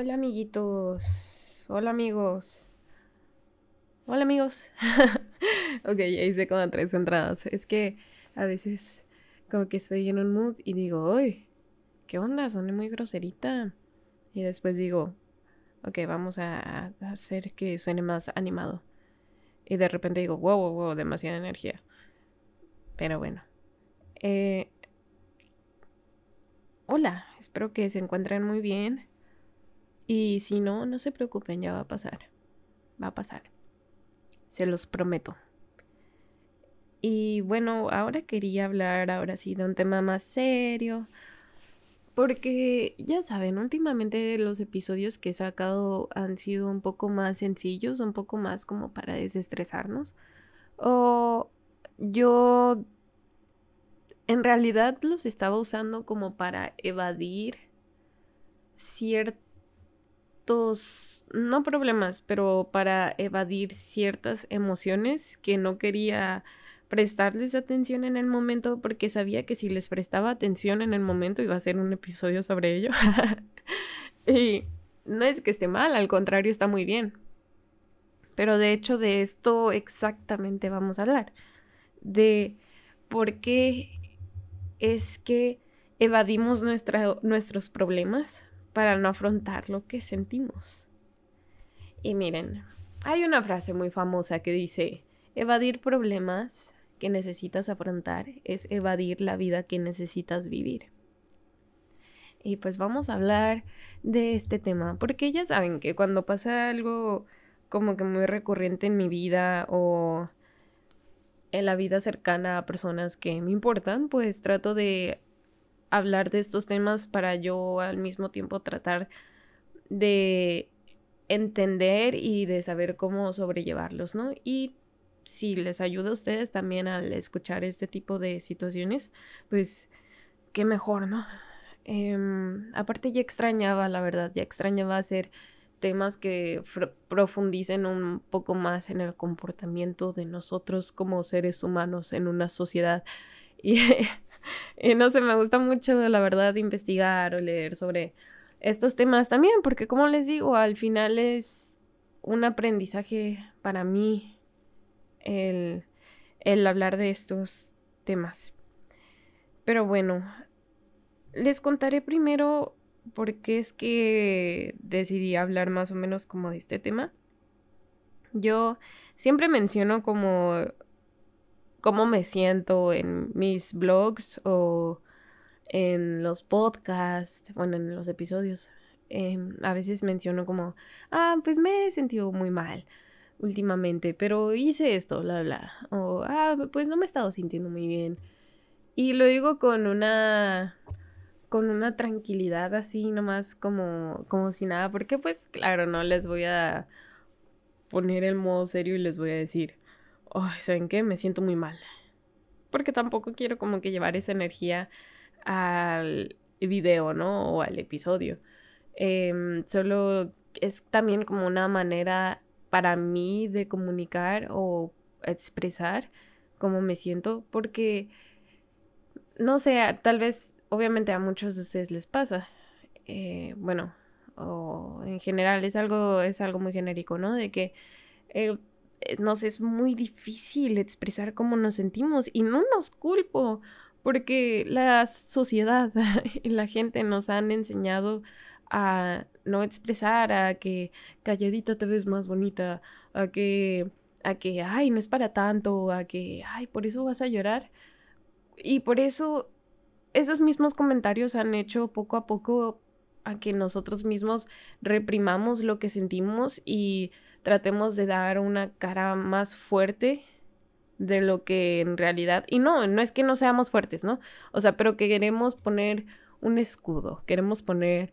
Hola amiguitos. Hola amigos. Hola amigos. ok, ya hice como tres entradas. Es que a veces como que estoy en un mood y digo, uy, ¿qué onda? Soné muy groserita. Y después digo, ok, vamos a hacer que suene más animado. Y de repente digo, wow, wow, wow, demasiada energía. Pero bueno. Eh, hola, espero que se encuentren muy bien. Y si no, no se preocupen, ya va a pasar. Va a pasar. Se los prometo. Y bueno, ahora quería hablar ahora sí de un tema más serio. Porque ya saben, últimamente los episodios que he sacado han sido un poco más sencillos, un poco más como para desestresarnos. O yo en realidad los estaba usando como para evadir no problemas, pero para evadir ciertas emociones que no quería prestarles atención en el momento porque sabía que si les prestaba atención en el momento iba a ser un episodio sobre ello. y no es que esté mal, al contrario está muy bien. Pero de hecho de esto exactamente vamos a hablar. De por qué es que evadimos nuestros problemas para no afrontar lo que sentimos. Y miren, hay una frase muy famosa que dice, evadir problemas que necesitas afrontar es evadir la vida que necesitas vivir. Y pues vamos a hablar de este tema, porque ya saben que cuando pasa algo como que muy recurrente en mi vida o en la vida cercana a personas que me importan, pues trato de hablar de estos temas para yo al mismo tiempo tratar de entender y de saber cómo sobrellevarlos, ¿no? Y si les ayuda a ustedes también al escuchar este tipo de situaciones, pues qué mejor, ¿no? Em, aparte ya extrañaba, la verdad, ya extrañaba hacer temas que profundicen un poco más en el comportamiento de nosotros como seres humanos en una sociedad. Y y no sé, me gusta mucho, la verdad, investigar o leer sobre estos temas también, porque como les digo, al final es un aprendizaje para mí el, el hablar de estos temas. Pero bueno, les contaré primero por qué es que decidí hablar más o menos como de este tema. Yo siempre menciono como cómo me siento en mis blogs o en los podcasts, bueno, en los episodios. Em, a veces menciono como, ah, pues me he sentido muy mal últimamente, pero hice esto, bla, bla. O, ah, pues no me he estado sintiendo muy bien. Y lo digo con una con una tranquilidad así nomás como como si nada, porque pues claro, no les voy a poner el modo serio y les voy a decir, ay, ¿saben qué? Me siento muy mal. Porque tampoco quiero como que llevar esa energía al video, ¿no? O al episodio. Em, solo es también como una manera para mí de comunicar o expresar cómo me siento. Porque, no sé, tal vez, obviamente a muchos de ustedes les pasa. Eh, bueno, o en general es algo, es algo muy genérico, ¿no? De que eh, nos es muy difícil expresar cómo nos sentimos y no nos culpo porque la sociedad y la gente nos han enseñado a no expresar, a que calladita te ves más bonita, a que, a que, ay, no es para tanto, a que, ay, por eso vas a llorar. Y por eso esos mismos comentarios han hecho poco a poco a que nosotros mismos reprimamos lo que sentimos y tratemos de dar una cara más fuerte de lo que en realidad, y no, no es que no seamos fuertes, ¿no? O sea, pero que queremos poner un escudo, queremos poner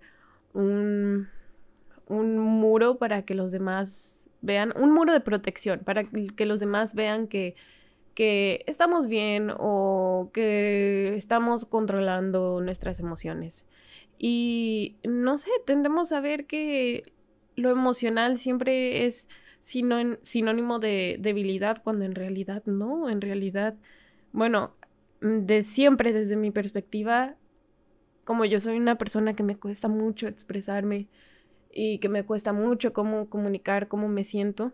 un, un muro para que los demás vean, un muro de protección, para que los demás vean que, que estamos bien o que estamos controlando nuestras emociones. Y no sé, tendemos a ver que lo emocional siempre es sinónimo de debilidad, cuando en realidad no, en realidad, bueno, mm, de siempre desde mi perspectiva, como yo soy una persona que me cuesta mucho expresarme y que me cuesta mucho cómo comunicar cómo me siento.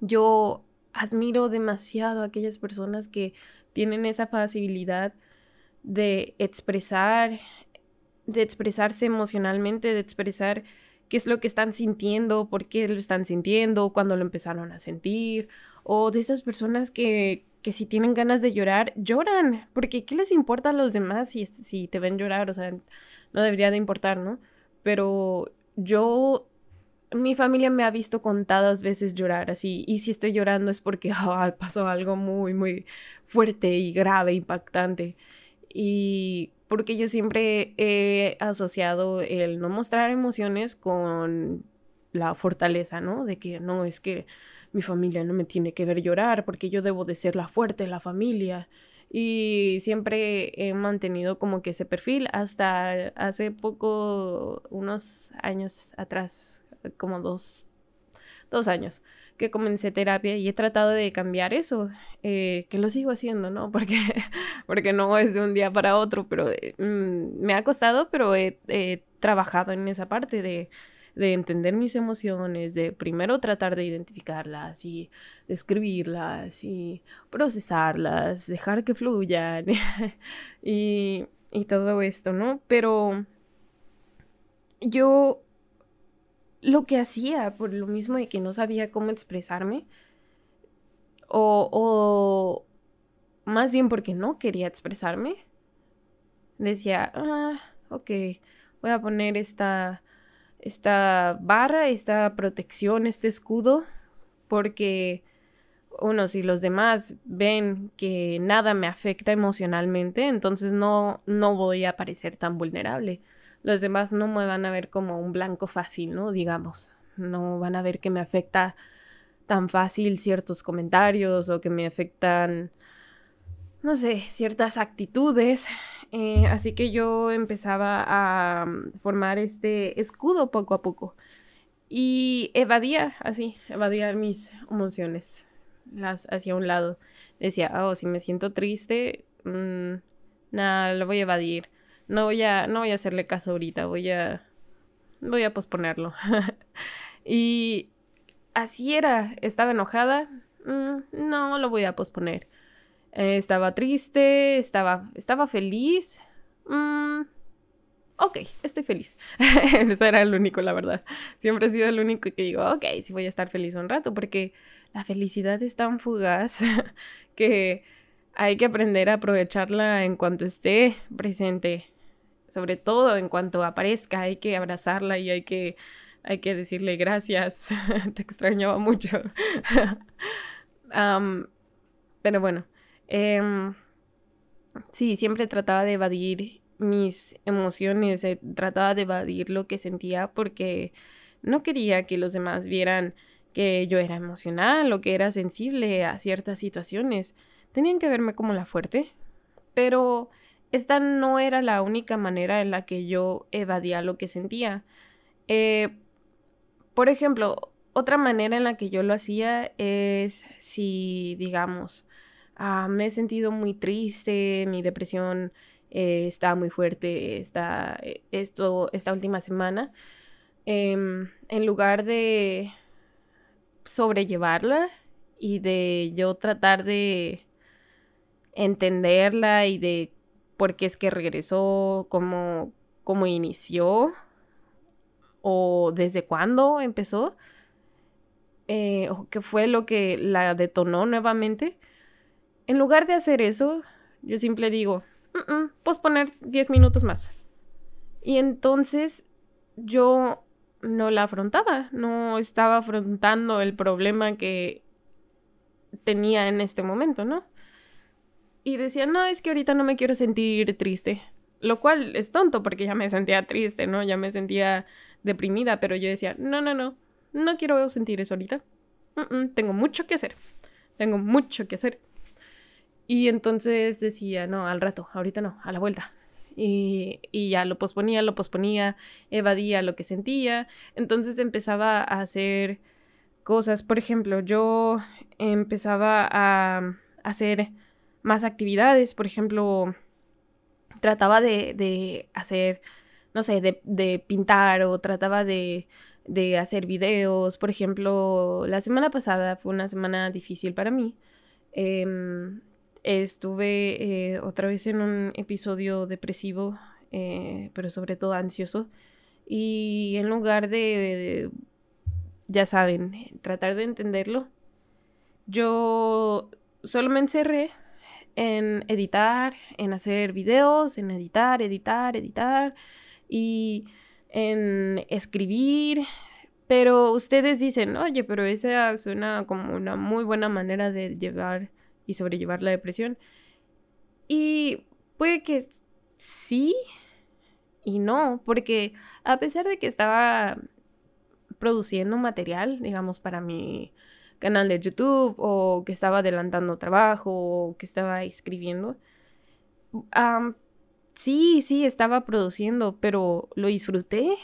Yo admiro demasiado a aquellas personas que tienen esa facilidad de expresar, de expresarse emocionalmente, de expresar qué es lo que están sintiendo, por qué lo están sintiendo, cuándo lo empezaron a sentir, o de esas personas que, que si tienen ganas de llorar, lloran, porque ¿qué les importa a los demás si, si te ven llorar? O sea, no debería de importar, ¿no? Pero yo mi familia me ha visto contadas veces llorar así, y si estoy llorando es porque pasó algo muy, muy fuerte y grave, impactante. Y porque yo siempre he asociado el no mostrar emociones con la fortaleza, ¿no? De que no, es que mi familia no me tiene que ver llorar porque yo debo de ser la fuerte de la familia. Y siempre he mantenido como que ese perfil hasta hace poco, unos años atrás, como dos, dos años que comencé terapia y he tratado de cambiar eso, eh, que lo sigo haciendo, ¿no? Porque, porque no es de un día para otro, pero eh, mm, me ha costado, pero he, trabajado en esa parte de, de, entender mis emociones, de primero tratar de identificarlas y describirlas y procesarlas, dejar que fluyan y, y todo esto, ¿no? Pero yo lo que hacía por lo mismo de que no sabía cómo expresarme. O, o más bien porque no quería expresarme. Decía, ah, ok, voy a poner esta, esta barra, esta protección, este escudo, porque uno, si los demás ven que nada me afecta emocionalmente, entonces no, no voy a parecer tan vulnerable los demás no me van a ver como un blanco fácil, ¿no? Digamos, no van a ver que me afecta tan fácil ciertos comentarios o que me afectan, no sé, ciertas actitudes. Eh, así que yo empezaba a mm, formar este escudo poco a poco y evadía así, evadía mis emociones, las hacia un lado. Decía, oh, si me siento triste, mmm, nada, lo voy a evadir no voy a, no voy a hacerle caso ahorita, voy a, voy a posponerlo. y así era, estaba enojada, mm, no, lo voy a posponer. Eh, estaba triste, estaba, estaba feliz. Mm, ok, estoy feliz. Eso era el único, la verdad. Siempre he sido el único que digo, ok, sí voy a estar feliz un rato, porque la felicidad es tan fugaz que hay que aprender a aprovecharla en cuanto esté presente sobre todo en cuanto aparezca, hay que abrazarla y hay que, hay que decirle gracias, te extrañaba mucho. pero bueno, em, sí, siempre trataba de evadir mis emociones, eh, trataba de evadir lo que sentía porque no quería que los demás vieran que yo era emocional o que era sensible a ciertas situaciones. Tenían que verme como la fuerte, pero esta no era la única manera en la que yo evadía lo que sentía. Eh, por ejemplo, otra manera en la que yo lo hacía es si, digamos, ah, me he sentido muy triste, mi depresión eh, está muy fuerte esta, eh, esto, esta última semana, em, en lugar de sobrellevarla y de yo tratar de entenderla y de por qué es que regresó, cómo, cómo inició o desde cuándo empezó, eh, o qué fue lo que la detonó nuevamente. En lugar de hacer eso, yo siempre digo, posponer 10 minutos más. Y entonces yo no la afrontaba, no estaba afrontando el problema que tenía en este momento, ¿no? Y decía, no, es que ahorita no me quiero sentir triste. Lo cual es tonto porque ya me sentía triste, ¿no? Ya me sentía deprimida, pero yo decía, no, no, no, no quiero sentir eso ahorita. tengo mucho que hacer. Tengo mucho que hacer. Y entonces decía, no, al rato, ahorita no, a la vuelta. Y, y, ya lo posponía, lo posponía, evadía lo que sentía. Entonces empezaba a hacer cosas. Por ejemplo, yo empezaba a hacer más actividades. Por ejemplo, trataba de, hacer no sé, de, pintar o trataba de, de hacer videos. Por ejemplo, la semana pasada fue una semana difícil para mí. Em, estuve eh, otra vez en un episodio depresivo, eh, pero sobre todo ansioso. Y en lugar de, ya saben, tratar de entenderlo, yo solo me encerré en editar, en hacer videos, en editar, editar, editar y en escribir. Pero ustedes dicen, oye, pero esa suena como una muy buena manera de llevar y sobrellevar la depresión. Y puede que sí y no, porque a pesar de que estaba produciendo material, digamos, para mi canal de YouTube o que estaba adelantando trabajo o que estaba escribiendo, sí, sí, estaba produciendo, pero ¿lo disfruté?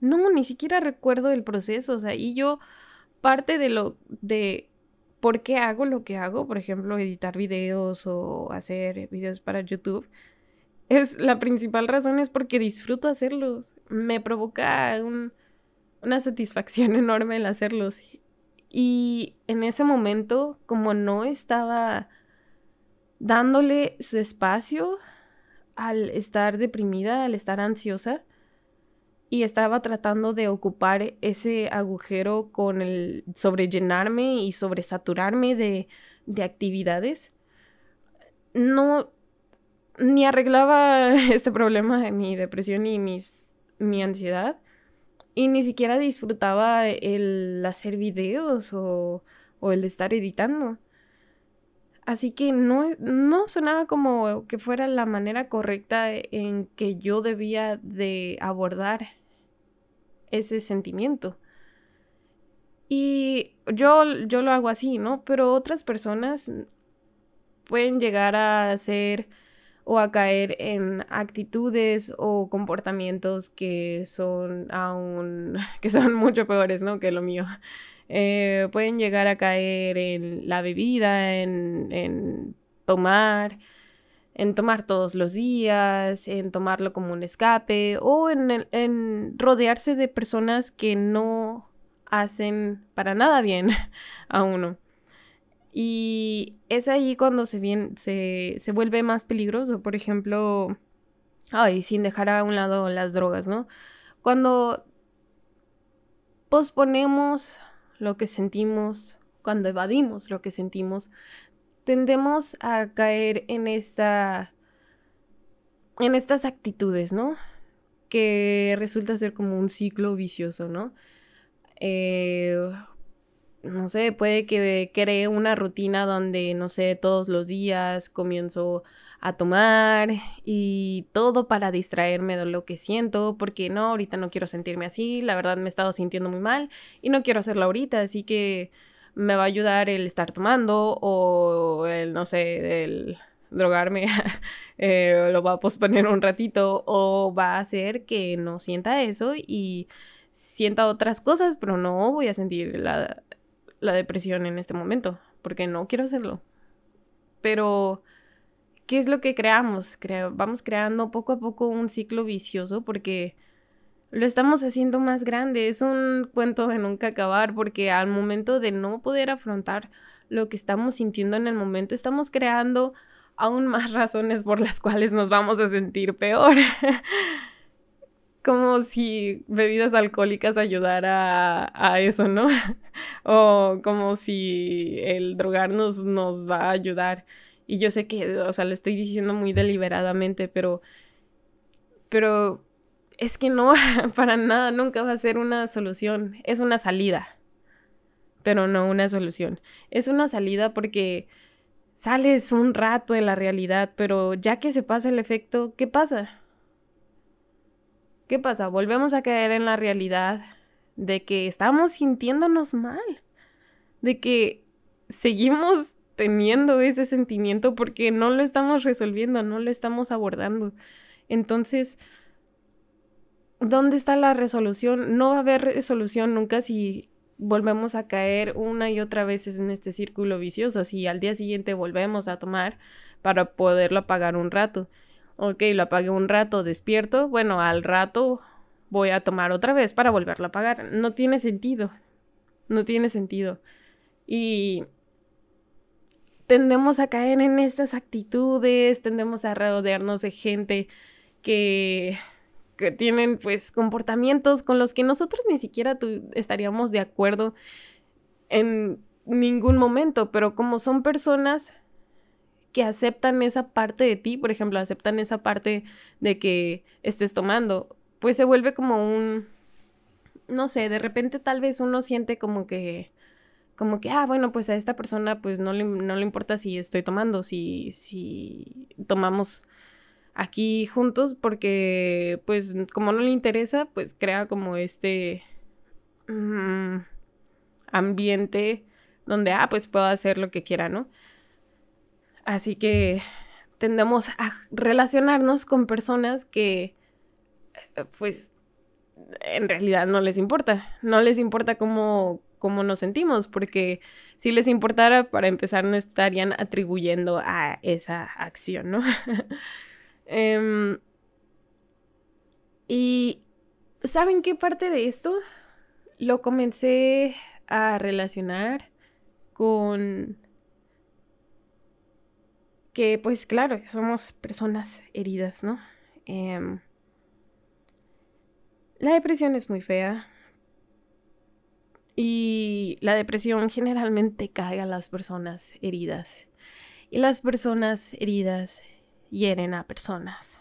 No, ni siquiera recuerdo el proceso, o sea, y yo parte de lo de por qué hago lo que hago, por ejemplo, editar videos o hacer videos para YouTube, es la principal razón es porque disfruto hacerlos. Me provoca una satisfacción enorme el hacerlos. Y en ese momento, como no estaba dándole su espacio al estar deprimida, al estar ansiosa, y estaba tratando de ocupar ese agujero con el sobrellenarme y sobresaturarme de, de actividades, no ni arreglaba este problema de mi depresión y mis, mi ansiedad. Y ni siquiera disfrutaba el hacer videos o, o el estar editando. Así que no, no sonaba como que fuera la manera correcta en que yo debía de abordar ese sentimiento. Y yo, yo lo hago así, ¿no? Pero otras personas pueden llegar a ser o a caer en actitudes o comportamientos que son aún, que son mucho peores, ¿no? Que lo mío. Eh, pueden llegar a caer en la bebida, en, en tomar, en tomar todos los días, en tomarlo como un escape o en, en rodearse de personas que no hacen para nada bien a uno. Y es ahí cuando se, bien, se, se vuelve más peligroso. Por ejemplo, ay, sin dejar a un lado las drogas, ¿no? Cuando posponemos lo que sentimos, cuando evadimos lo que sentimos, tendemos a caer en esta en estas actitudes, ¿no? Que resulta ser como un ciclo vicioso, ¿no? Eh, no sé, puede que cree una rutina donde, no sé, todos los días comienzo a tomar y todo para distraerme de lo que siento, porque no, ahorita no quiero sentirme así, la verdad me he estado sintiendo muy mal y no quiero hacerlo ahorita, así que me va a ayudar el estar tomando o el, no sé, el drogarme, eh, lo va a posponer un ratito o va a hacer que no sienta eso y sienta otras cosas, pero no voy a sentir la, la depresión en este momento, porque no quiero hacerlo. Pero, ¿qué es lo que creamos? vamos creando poco a poco un ciclo vicioso porque lo estamos haciendo más grande. Es un cuento de nunca acabar porque al momento de no poder afrontar lo que estamos sintiendo en el momento, estamos creando aún más razones por las cuales nos vamos a sentir peor. como si bebidas alcohólicas ayudara a, eso, ¿no? o como si el drogarnos nos va a ayudar. Y yo sé que, o sea, lo estoy diciendo muy deliberadamente, pero, pero es que no, para nada, nunca va a ser una solución. Es una salida, pero no una solución. Es una salida porque sales un rato de la realidad, pero ya que se pasa el efecto, ¿qué pasa? ¿Qué pasa? Volvemos a caer en la realidad de que estamos sintiéndonos mal, de que seguimos teniendo ese sentimiento porque no lo estamos resolviendo, no lo estamos abordando. Entonces, ¿dónde está la resolución? No va a haber resolución nunca si volvemos a caer una y otra vez en este círculo vicioso, si al día siguiente volvemos a tomar para poderlo apagar un rato. Ok, lo apagué un rato, despierto. Bueno, al rato voy a tomar otra vez para volverlo a apagar. No tiene sentido. No tiene sentido. Y tendemos a caer en estas actitudes, tendemos a rodearnos de gente que, que tienen pues comportamientos con los que nosotros ni siquiera estaríamos de acuerdo en ningún momento, pero como son personas que aceptan esa parte de ti, por ejemplo, aceptan esa parte de que estés tomando, pues se vuelve como un, no sé, de repente tal vez uno siente como que, como que, ah, bueno, pues a esta persona pues no le, no le importa si estoy tomando, si, si tomamos aquí juntos, porque pues como no le interesa, pues crea como este mm, ambiente donde, ah, pues puedo hacer lo que quiera, ¿no? Así que tendemos a relacionarnos con personas que, eh, pues, en realidad no les importa. No les importa cómo, cómo nos sentimos, porque si les importara, para empezar, no estarían atribuyendo a esa acción, ¿no? Em, y ¿saben qué parte de esto? Lo comencé a relacionar con que pues claro, somos personas heridas, ¿no? Em, la depresión es muy fea y la depresión generalmente cae a las personas heridas y las personas heridas hieren a personas.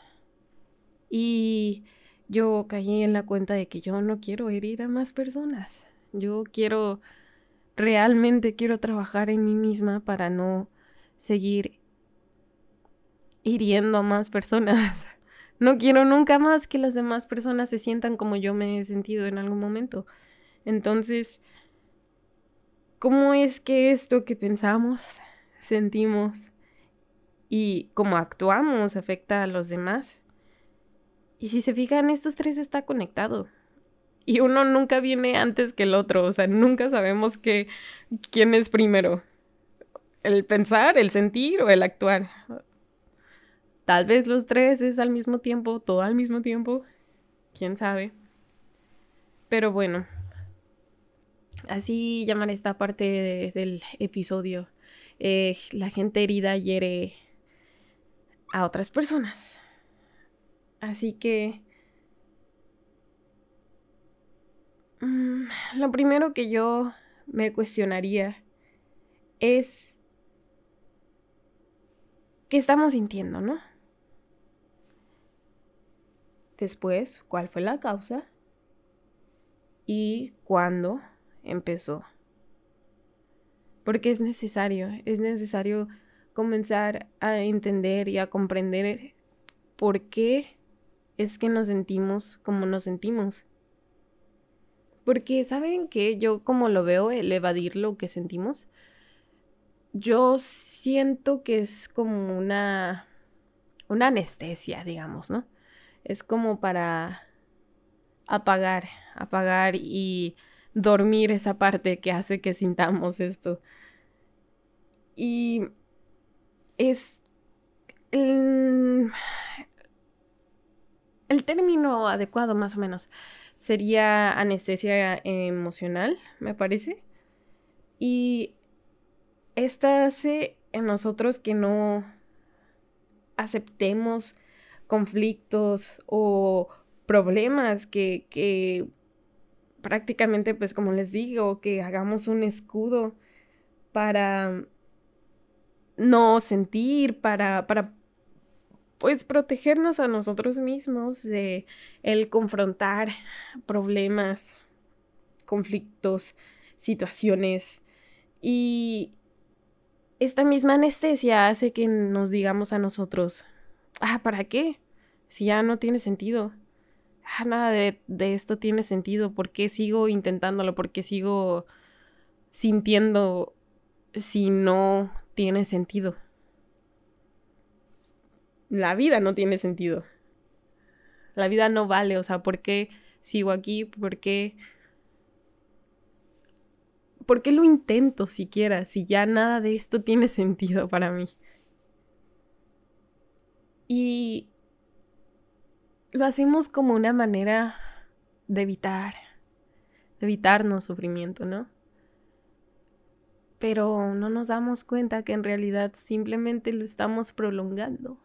Y yo caí en la cuenta de que yo no quiero herir a más personas. Yo quiero, realmente quiero trabajar en mí misma para no seguir hiriendo a más personas. No quiero nunca más que las demás personas se sientan como yo me he sentido en algún momento. Entonces, ¿cómo es que esto que pensamos, sentimos y cómo actuamos afecta a los demás? Y si se fijan, estos tres está conectado. Y uno nunca viene antes que el otro, o sea, nunca sabemos quién es primero. El pensar, el sentir o el actuar. Tal vez los tres es al mismo tiempo, todo al mismo tiempo. Quién sabe. Pero bueno. Así llaman esta parte del episodio. Eh, la gente herida hiere a otras personas. Así que... Mm, lo primero que yo me cuestionaría es qué estamos sintiendo, ¿no? Después, cuál fue la causa y cuándo empezó. Porque es necesario, es necesario comenzar a entender y a comprender por qué es que nos sentimos como nos sentimos. Porque, ¿saben que Yo como lo veo, el evadir lo que sentimos, yo siento que es como una, una anestesia, digamos, ¿no? Es como para apagar, apagar y dormir esa parte que hace que sintamos esto. Y es el, el término adecuado más o menos sería anestesia emocional, me parece. Y esta hace en nosotros que no aceptemos conflictos o problemas que, que prácticamente, pues como les digo, que hagamos un escudo para no sentir, para, para pues protegernos a nosotros mismos de el confrontar problemas, conflictos, situaciones. Y esta misma anestesia hace que nos digamos a nosotros, ah, ¿para qué? Si ya no tiene sentido. Ah, nada de, de esto tiene sentido. ¿Por qué sigo intentándolo? ¿Por qué sigo sintiendo si no tiene sentido? La vida no tiene sentido. La vida no vale. O sea, ¿por qué sigo aquí? ¿Por qué... ¿Por qué lo intento siquiera si ya nada de esto tiene sentido para mí? Y lo hacemos como una manera de evitar, de evitarnos sufrimiento, ¿no? Pero no nos damos cuenta que en realidad simplemente lo estamos prolongando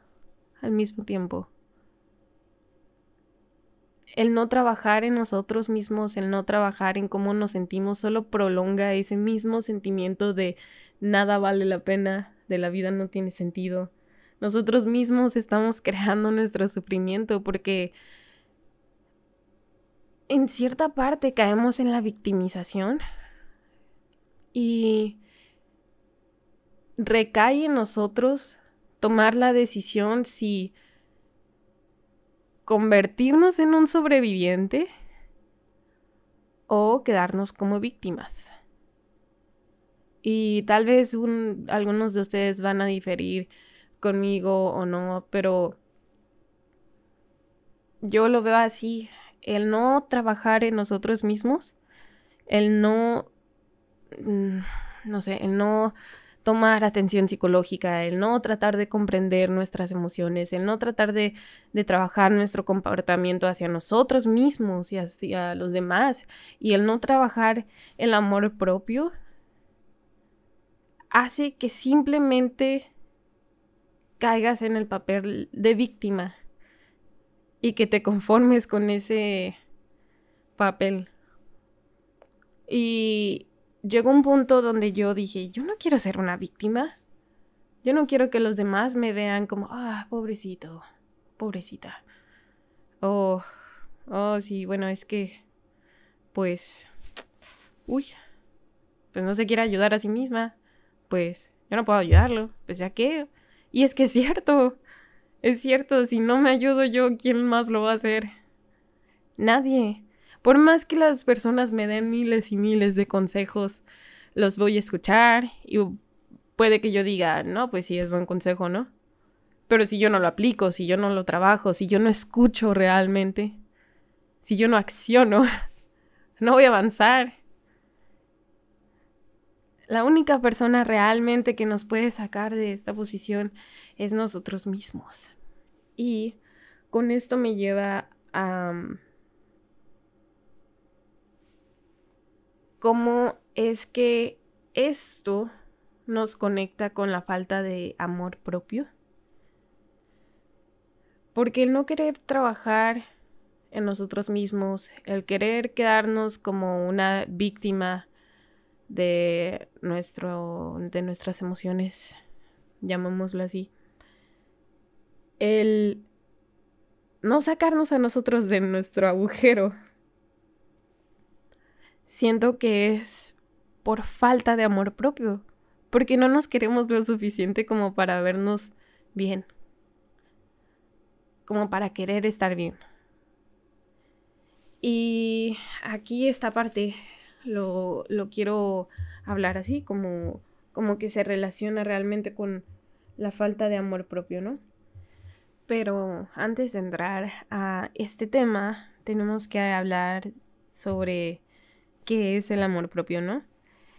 al mismo tiempo. El no trabajar en nosotros mismos, el no trabajar en cómo nos sentimos, solo prolonga ese mismo sentimiento de nada vale la pena, de la vida no tiene sentido. Nosotros mismos estamos creando nuestro sufrimiento porque en cierta parte caemos en la victimización y recae en nosotros tomar la decisión si convertirnos en un sobreviviente o quedarnos como víctimas. Y tal vez algunos de ustedes van a diferir conmigo o no, pero yo lo veo así, el no trabajar en nosotros mismos, el no, mm, no sé, el no tomar atención psicológica, el no tratar de comprender nuestras emociones, el no tratar de, de, trabajar nuestro comportamiento hacia nosotros mismos y hacia los demás, y el no trabajar el amor propio, hace que simplemente caigas en el papel de víctima y que te conformes con ese papel. Y llegó un punto donde yo dije, yo no quiero ser una víctima. Yo no quiero que los demás me vean como, ah, pobrecito, pobrecita. Oh, oh, sí, bueno, es que, pues, uy, pues no se quiere ayudar a sí misma. Pues yo no puedo ayudarlo. Pues ya que, y es que es cierto, es cierto, si no me ayudo yo, ¿quién más lo va a hacer? Nadie. Por más que las personas me den miles y miles de consejos, los voy a escuchar y puede que yo diga, no, pues sí es buen consejo, ¿no? Pero si yo no lo aplico, si yo no lo trabajo, si yo no escucho realmente, si yo no acciono, no voy a avanzar la única persona realmente que nos puede sacar de esta posición es nosotros mismos. Y con esto me lleva a mm, cómo es que esto nos conecta con la falta de amor propio. Porque el no querer trabajar en nosotros mismos, el querer quedarnos como una víctima de, nuestro, de nuestras emociones, llamémoslo así. El no sacarnos a nosotros de nuestro agujero. Siento que es por falta de amor propio, porque no nos queremos lo suficiente como para vernos bien, como para querer estar bien. Y aquí esta parte lo, quiero hablar así, como, como que se relaciona realmente con la falta de amor propio, ¿no? Pero antes de entrar a este tema, tenemos que hablar sobre qué es el amor propio, ¿no?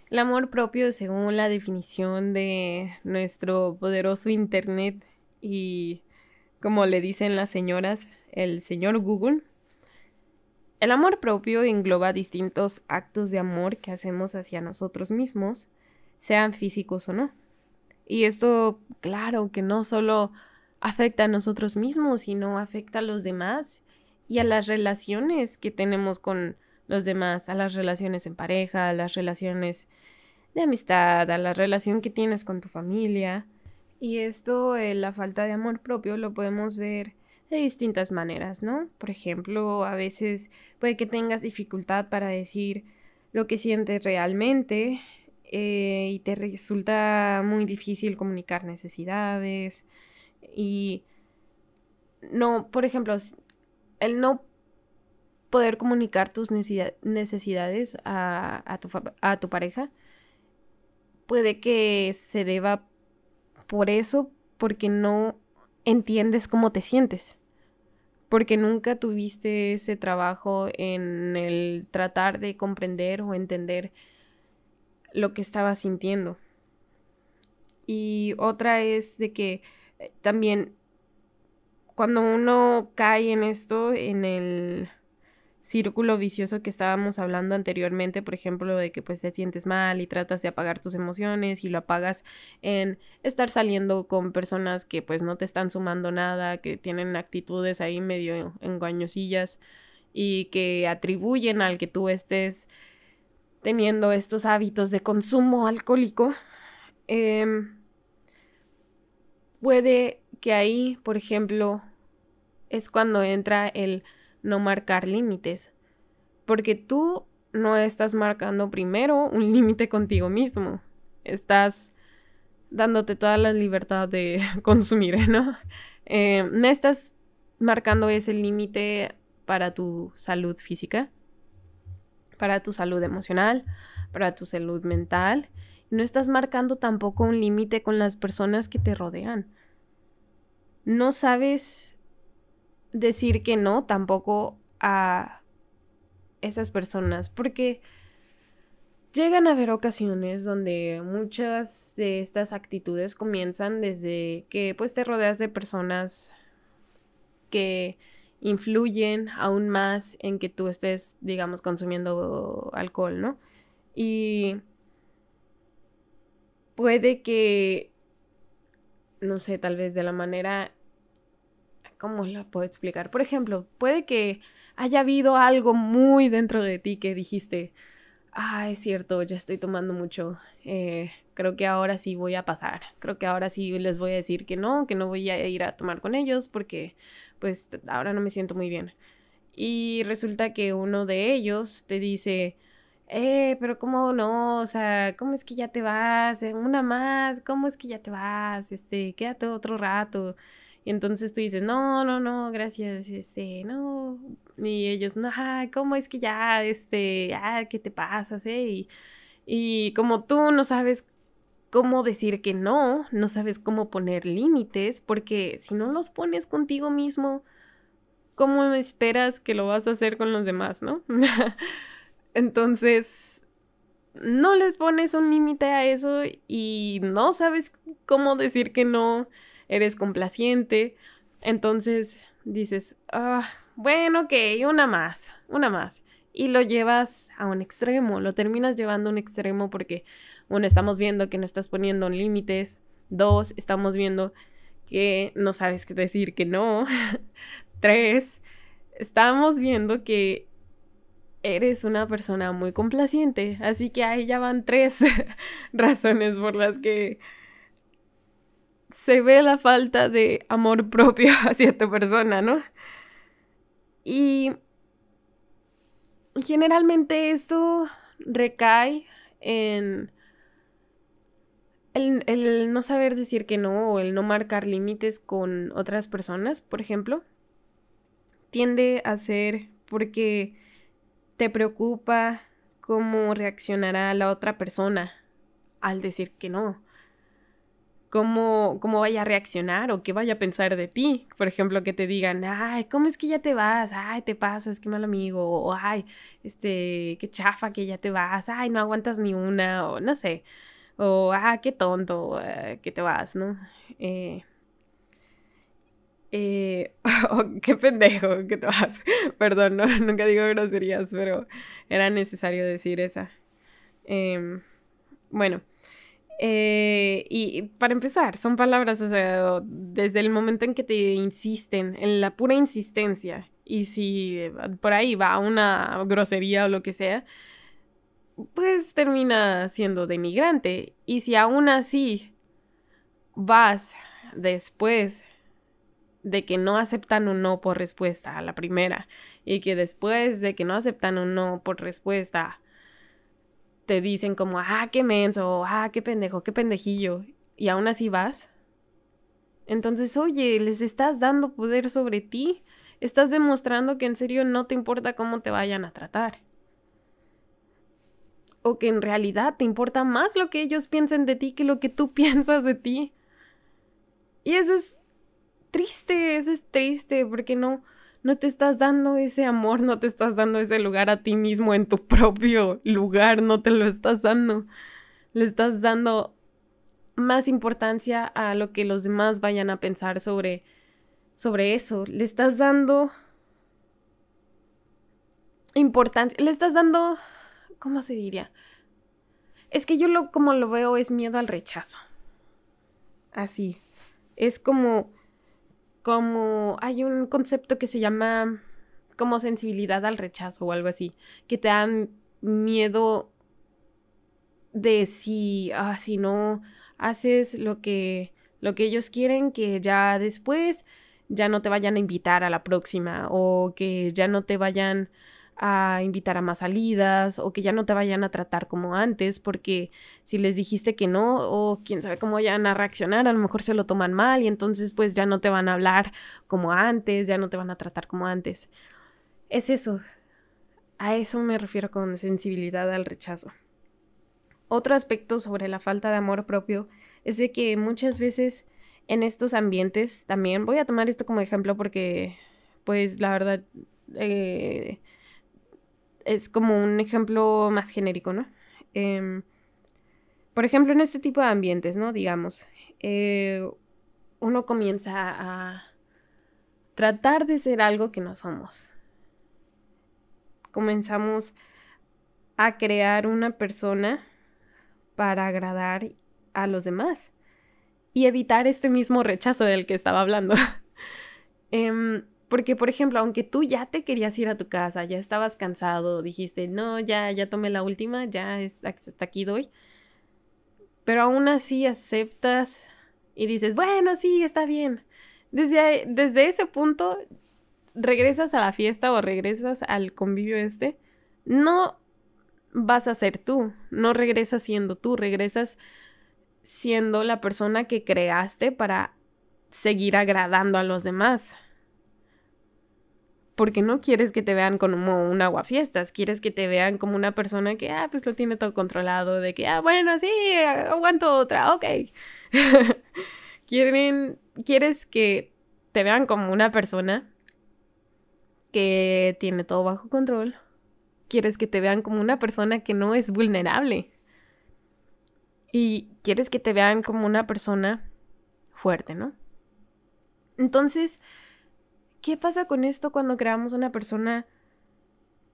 El amor propio, según la definición de nuestro poderoso Internet y como le dicen las señoras, el señor Google, el amor propio engloba distintos actos de amor que hacemos hacia nosotros mismos, sean físicos o no. Y esto, claro, que no solo afecta a nosotros mismos, sino afecta a los demás y a las relaciones que tenemos con los demás, a las relaciones en pareja, a las relaciones de amistad, a la relación que tienes con tu familia. Y esto, eh, la falta de amor propio, lo podemos ver de distintas maneras, ¿no? Por ejemplo, a veces puede que tengas dificultad para decir lo que sientes realmente eh, y te resulta muy difícil comunicar necesidades y no, por ejemplo, el no poder comunicar tus necesidades a, tu, a tu pareja puede que se deba por eso, porque no entiendes cómo te sientes. Porque nunca tuviste ese trabajo en el tratar de comprender o entender lo que estabas sintiendo. Y otra es de que eh, también cuando uno cae en esto, en el círculo vicioso que estábamos hablando anteriormente, por ejemplo, de que pues te sientes mal y tratas de apagar tus emociones y lo apagas en estar saliendo con personas que pues no te están sumando nada, que tienen actitudes ahí medio engañosillas y que atribuyen al que tú estés teniendo estos hábitos de consumo alcohólico, em, puede que ahí, por ejemplo, es cuando entra el no marcar límites, porque tú no estás marcando primero un límite contigo mismo, estás dándote toda la libertad de consumir, ¿no? Eh, no estás marcando ese límite para tu salud física, para tu salud emocional, para tu salud mental. No estás marcando tampoco un límite con las personas que te rodean. No sabes decir que no tampoco a esas personas, porque llegan a haber ocasiones donde muchas de estas actitudes comienzan desde que pues te rodeas de personas que influyen aún más en que tú estés, digamos, consumiendo alcohol, ¿no? Y puede que, no sé, tal vez de la manera ¿Cómo la puedo explicar? Por ejemplo, puede que haya habido algo muy dentro de ti que dijiste, ah, es cierto, ya estoy tomando mucho, eh, creo que ahora sí voy a pasar, creo que ahora sí les voy a decir que no, que no voy a ir a tomar con ellos porque pues ahora no me siento muy bien. Y resulta que uno de ellos te dice, eh, pero cómo no, o sea, ¿cómo es que ya te vas? Una más, ¿cómo es que ya te vas? Este, quédate otro rato. Entonces tú dices, no, no, no, gracias, este, no. Y ellos, no, ¿cómo es que ya, este, ah, qué te pasa, eh? Y, y como tú no sabes cómo decir que no, no sabes cómo poner límites, porque si no los pones contigo mismo, ¿cómo esperas que lo vas a hacer con los demás, no? Entonces, no les pones un límite a eso y no sabes cómo decir que no eres complaciente. Entonces dices, ah, bueno, ok, una más, una más. Y lo llevas a un extremo, lo terminas llevando a un extremo porque, uno, estamos viendo que no estás poniendo límites. Dos, estamos viendo que no sabes qué decir que no. Tres, estamos viendo que eres una persona muy complaciente. Así que ahí ya van tres razones por las que se ve la falta de amor propio hacia tu persona, ¿no? Y generalmente esto recae en el, no saber decir que no o el no marcar límites con otras personas, por ejemplo, tiende a ser porque te preocupa cómo reaccionará la otra persona al decir que no cómo, cómo vaya a reaccionar o qué vaya a pensar de ti. Por ejemplo, que te digan, ay, ¿cómo es que ya te vas? Ay, te pasas, qué mal amigo. O ay, este, qué chafa que ya te vas. Ay, no aguantas ni una. O no sé. O, ah, qué tonto eh, que te vas, ¿no? Eh, eh, qué pendejo que te vas. Perdón, nunca digo groserías, pero era necesario decir esa. Em, bueno. Eh, y para empezar, son palabras, o sea, desde el momento en que te insisten, en la pura insistencia, y si por ahí va una grosería o lo que sea, pues termina siendo denigrante. Y si aún así vas después de que no aceptan un no por respuesta a la primera, y que después de que no aceptan un no por respuesta te dicen como, ah, qué menso, ah, qué pendejo, qué pendejillo, y aún así vas. Entonces, oye, les estás dando poder sobre ti, estás demostrando que en serio no te importa cómo te vayan a tratar. O que en realidad te importa más lo que ellos piensen de ti que lo que tú piensas de ti. Y eso es triste, eso es triste, porque no, no te estás dando ese amor, no te estás dando ese lugar a ti mismo en tu propio lugar, no te lo estás dando. Le estás dando más importancia a lo que los demás vayan a pensar sobre sobre eso, le estás dando importancia, le estás dando, ¿cómo se diría? Es que yo lo como lo veo es miedo al rechazo. Así. Es como como hay un concepto que se llama como sensibilidad al rechazo o algo así, que te dan miedo de si ah, si no haces lo que lo que ellos quieren que ya después ya no te vayan a invitar a la próxima o que ya no te vayan a invitar a más salidas o que ya no te vayan a tratar como antes porque si les dijiste que no o quién sabe cómo vayan a reaccionar, a lo mejor se lo toman mal y entonces pues ya no te van a hablar como antes, ya no te van a tratar como antes. Es eso. A eso me refiero con sensibilidad al rechazo. Otro aspecto sobre la falta de amor propio es de que muchas veces en estos ambientes también voy a tomar esto como ejemplo porque pues la verdad eh, es como un ejemplo más genérico, ¿no? Em, por ejemplo, en este tipo de ambientes, ¿no? Digamos, eh, uno comienza a tratar de ser algo que no somos. Comenzamos a crear una persona para agradar a los demás y evitar este mismo rechazo del que estaba hablando. eh, porque, por ejemplo, aunque tú ya te querías ir a tu casa, ya estabas cansado, dijiste, no, ya, ya tomé la última, ya es, hasta aquí doy. Pero aún así aceptas y dices, bueno, sí, está bien. Desde, desde ese punto, regresas a la fiesta o regresas al convivio este, no vas a ser tú, no regresas siendo tú, regresas siendo la persona que creaste para seguir agradando a los demás porque no quieres que te vean como un aguafiestas, quieres que te vean como una persona que, ah, pues lo tiene todo controlado, de que, ah, bueno, sí, aguanto otra, ok. Quieren, quieres que te vean como una persona que tiene todo bajo control. Quieres que te vean como una persona que no es vulnerable. Y quieres que te vean como una persona fuerte, ¿no? Entonces, ¿Qué pasa con esto cuando creamos una persona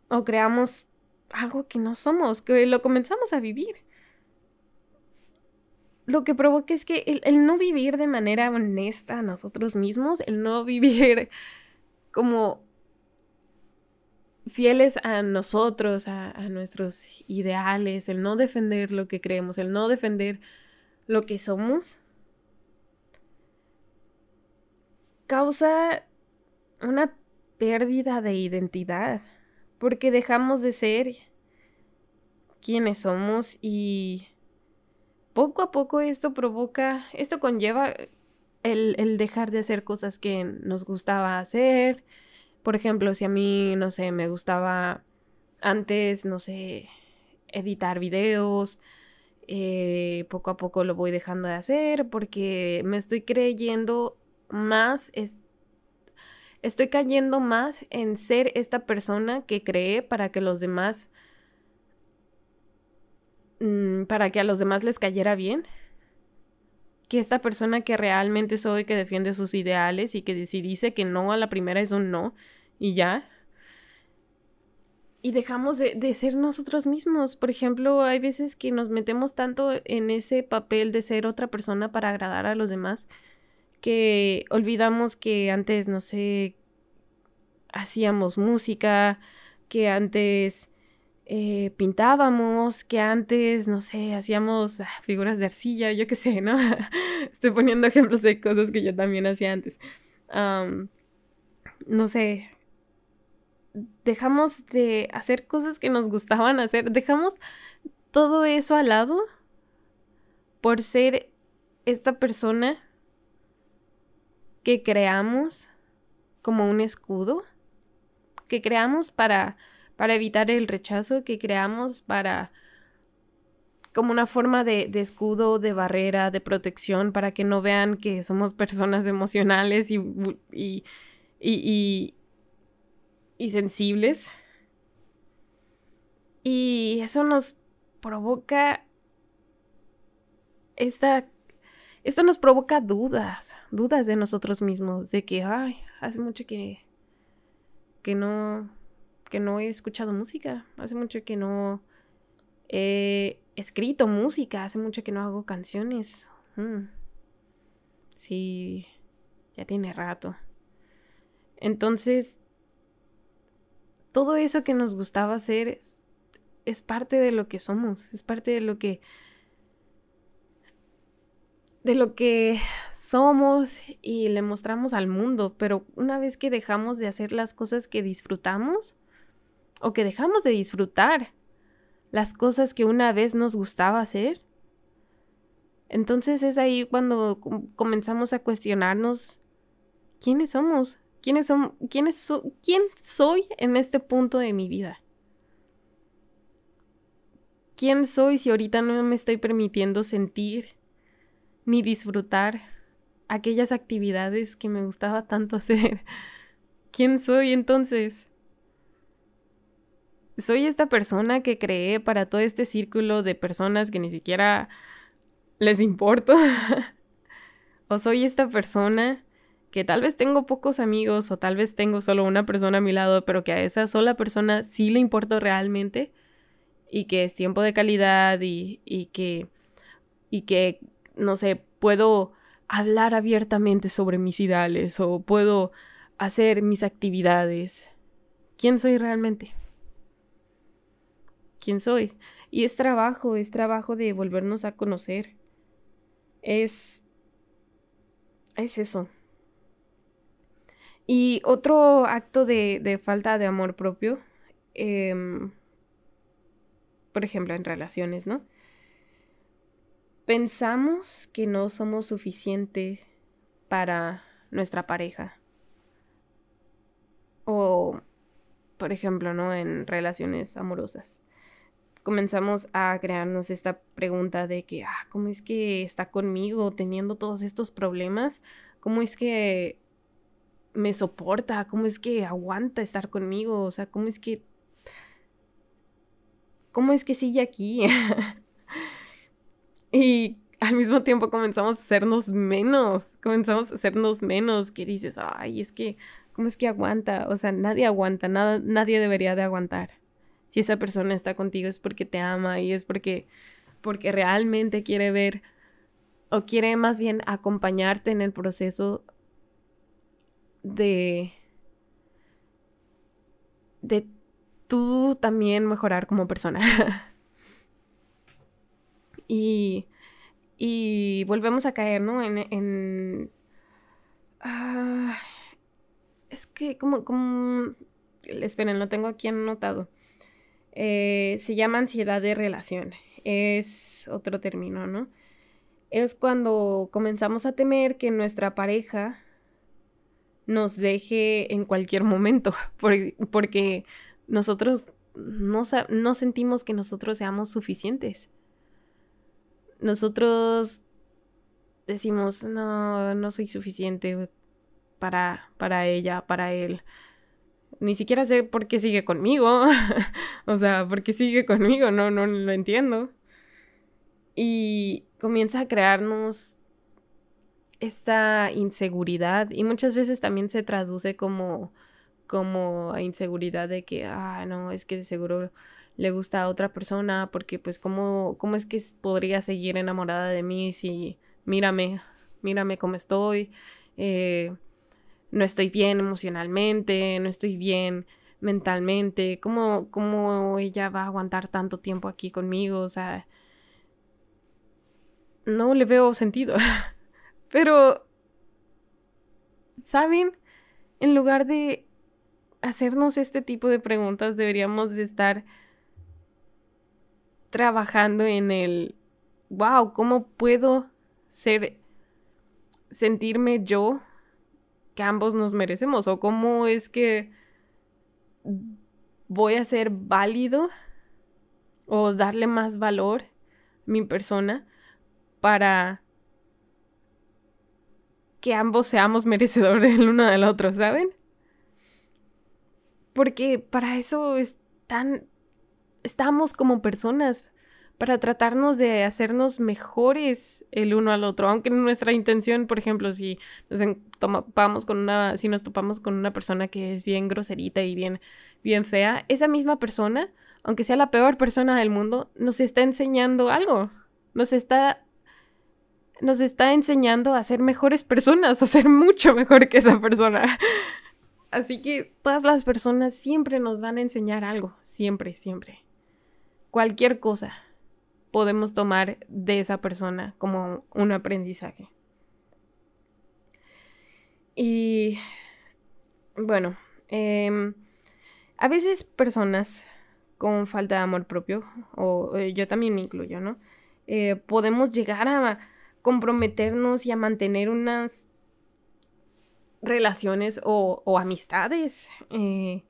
o creamos algo que no somos, que lo comenzamos a vivir? Lo que provoca es que el, no vivir de manera honesta a nosotros mismos, el no vivir como fieles a nosotros, a, nuestros ideales, el no defender lo que creemos, el no defender lo que somos, causa una pérdida de identidad, porque dejamos de ser quienes somos y poco a poco esto provoca, esto conlleva el, el, dejar de hacer cosas que nos gustaba hacer. Por ejemplo, si a mí, no sé, me gustaba antes, no sé, editar videos, eh, poco a poco lo voy dejando de hacer porque me estoy creyendo más estoy cayendo más en ser esta persona que cree para que los demás, mm, para que a los demás les cayera bien, que esta persona que realmente soy, que defiende sus ideales y que si dice que no a la primera es un no y ya. Y dejamos de, de ser nosotros mismos. Por ejemplo, hay veces que nos metemos tanto en ese papel de ser otra persona para agradar a los demás que olvidamos que antes, no sé, hacíamos música, que antes eh, pintábamos, que antes, no sé, hacíamos ah, figuras de arcilla, yo qué sé, ¿no? Estoy poniendo ejemplos de cosas que yo también hacía antes. no sé, dejamos de hacer cosas que nos gustaban hacer, dejamos todo eso al lado por ser esta persona que creamos como un escudo, que creamos para, para evitar el rechazo, que creamos para como una forma de, de, escudo, de barrera, de protección, para que no vean que somos personas emocionales y, y, y, y sensibles. Y eso nos provoca esta esto nos provoca dudas, dudas de nosotros mismos, de que, ay, hace mucho que, que no, que no he escuchado música, hace mucho que no he escrito música, hace mucho que no hago canciones. Mm. Sí, ya tiene rato. Entonces, todo eso que nos gustaba hacer es, es parte de lo que somos, es parte de lo que de lo que somos y le mostramos al mundo, pero una vez que dejamos de hacer las cosas que disfrutamos o que dejamos de disfrutar las cosas que una vez nos gustaba hacer, entonces es ahí cuando comenzamos a cuestionarnos quiénes somos, quiénes son, quiénes quién soy en este punto de mi vida. ¿Quién soy si ahorita no me estoy permitiendo sentir ni disfrutar aquellas actividades que me gustaba tanto hacer. ¿Quién soy entonces? Soy esta persona que creé para todo este círculo de personas que ni siquiera les importo. o soy esta persona que tal vez tengo pocos amigos o tal vez tengo solo una persona a mi lado, pero que a esa sola persona sí le importo realmente y que es tiempo de calidad y, y que y que no sé, puedo hablar abiertamente sobre mis ideales o puedo hacer mis actividades. ¿Quién soy realmente? ¿Quién soy? Y es trabajo, es trabajo de volvernos a conocer. Es... es eso. Y otro acto de, de falta de amor propio, em, por ejemplo, en relaciones, ¿no? Pensamos que no somos suficiente para nuestra pareja. O, por ejemplo, ¿no? En relaciones amorosas. Comenzamos a crearnos esta pregunta de que, ah, ¿cómo es que está conmigo teniendo todos estos problemas? ¿Cómo es que me soporta? ¿Cómo es que aguanta estar conmigo? O sea, ¿cómo es que... ¿Cómo es que sigue aquí? Y al mismo tiempo comenzamos a hacernos menos, comenzamos a hacernos menos, que dices, ay, es que, ¿cómo es que aguanta? O sea, nadie aguanta, nada, nadie debería de aguantar. Si esa persona está contigo es porque te ama y es porque, porque realmente quiere ver o quiere más bien acompañarte en el proceso de de tú también mejorar como persona. Y, y volvemos a caer, ¿no? En... en ah, es que como, como... Esperen, lo tengo aquí anotado. Eh, se llama ansiedad de relación. Es otro término, ¿no? Es cuando comenzamos a temer que nuestra pareja nos deje en cualquier momento, porque nosotros no, no sentimos que nosotros seamos suficientes nosotros decimos, no, no soy suficiente para, para ella, para él. Ni siquiera sé por qué sigue conmigo. o sea, por qué sigue conmigo, no, no lo entiendo. Y comienza a crearnos esta inseguridad y muchas veces también se traduce como como inseguridad de que ah no es que seguro le gusta a otra persona, porque pues cómo, cómo es que podría seguir enamorada de mí si mírame, mírame cómo estoy, eh, no estoy bien emocionalmente, no estoy bien mentalmente, ¿cómo, cómo ella va a aguantar tanto tiempo aquí conmigo, o sea, no le veo sentido. Pero, ¿saben? En lugar de hacernos este tipo de preguntas, deberíamos de estar trabajando en el, wow, ¿cómo puedo ser, sentirme yo que ambos nos merecemos? ¿O cómo es que voy a ser válido o darle más valor a mi persona para que ambos seamos merecedores el uno del otro, ¿saben? Porque para eso es tan estamos como personas para tratarnos de hacernos mejores el uno al otro, aunque nuestra intención, por ejemplo, si nos topamos con una, si nos topamos con una persona que es bien groserita y bien, bien fea, esa misma persona, aunque sea la peor persona del mundo, nos está enseñando algo, nos está nos está enseñando a ser mejores personas, a ser mucho mejor que esa persona. Así que todas las personas siempre nos van a enseñar algo, siempre, siempre. Cualquier cosa podemos tomar de esa persona como un aprendizaje. Y bueno, em, a veces personas con falta de amor propio, o yo también me incluyo, ¿no? Eh, podemos llegar a comprometernos y a mantener unas relaciones o, amistades eh,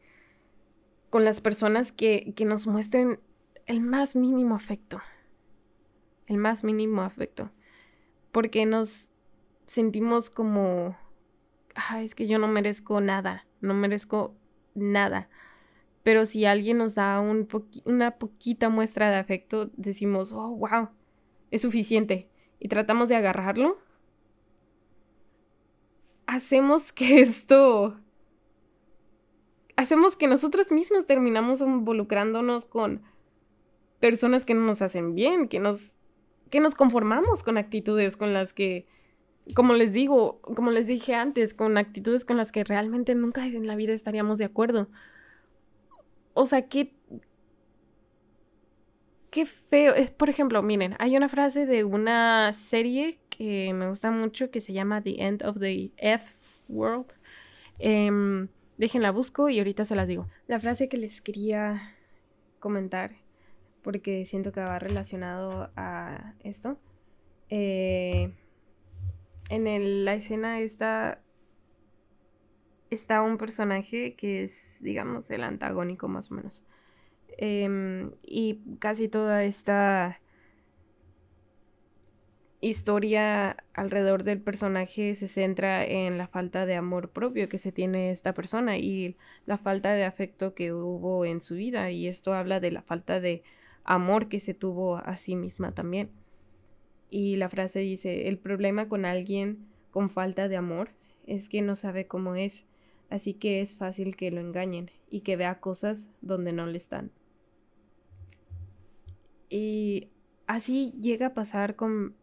con las personas que, que nos muestren el más mínimo afecto. El más mínimo afecto. Porque nos sentimos como, es que yo no merezco nada, no merezco nada. Pero si alguien nos da un una poquita muestra de afecto, decimos, oh, wow, es suficiente. Y tratamos de agarrarlo hacemos que esto... Hacemos que nosotros mismos terminamos involucrándonos con personas que no nos hacen bien, que nos, que nos conformamos con actitudes con las que, como les digo, como les dije antes, con actitudes con las que realmente nunca en la vida estaríamos de acuerdo. O sea, qué, qué feo. Es, por ejemplo, miren, hay una frase de una serie que me gusta mucho que se llama The End of the F World. Eh, déjenla busco y ahorita se las digo. La frase que les quería comentar, porque siento que va relacionado a esto. Eh, en la escena está, está un personaje que es, digamos, el antagónico más o menos. Em, y casi toda esta historia alrededor del personaje se centra en la falta de amor propio que se tiene esta persona y la falta de afecto que hubo en su vida y esto habla de la falta de amor que se tuvo a sí misma también. Y la frase dice, el problema con alguien con falta de amor es que no sabe cómo es, así que es fácil que lo engañen y que vea cosas donde no le están. Y así llega a pasar con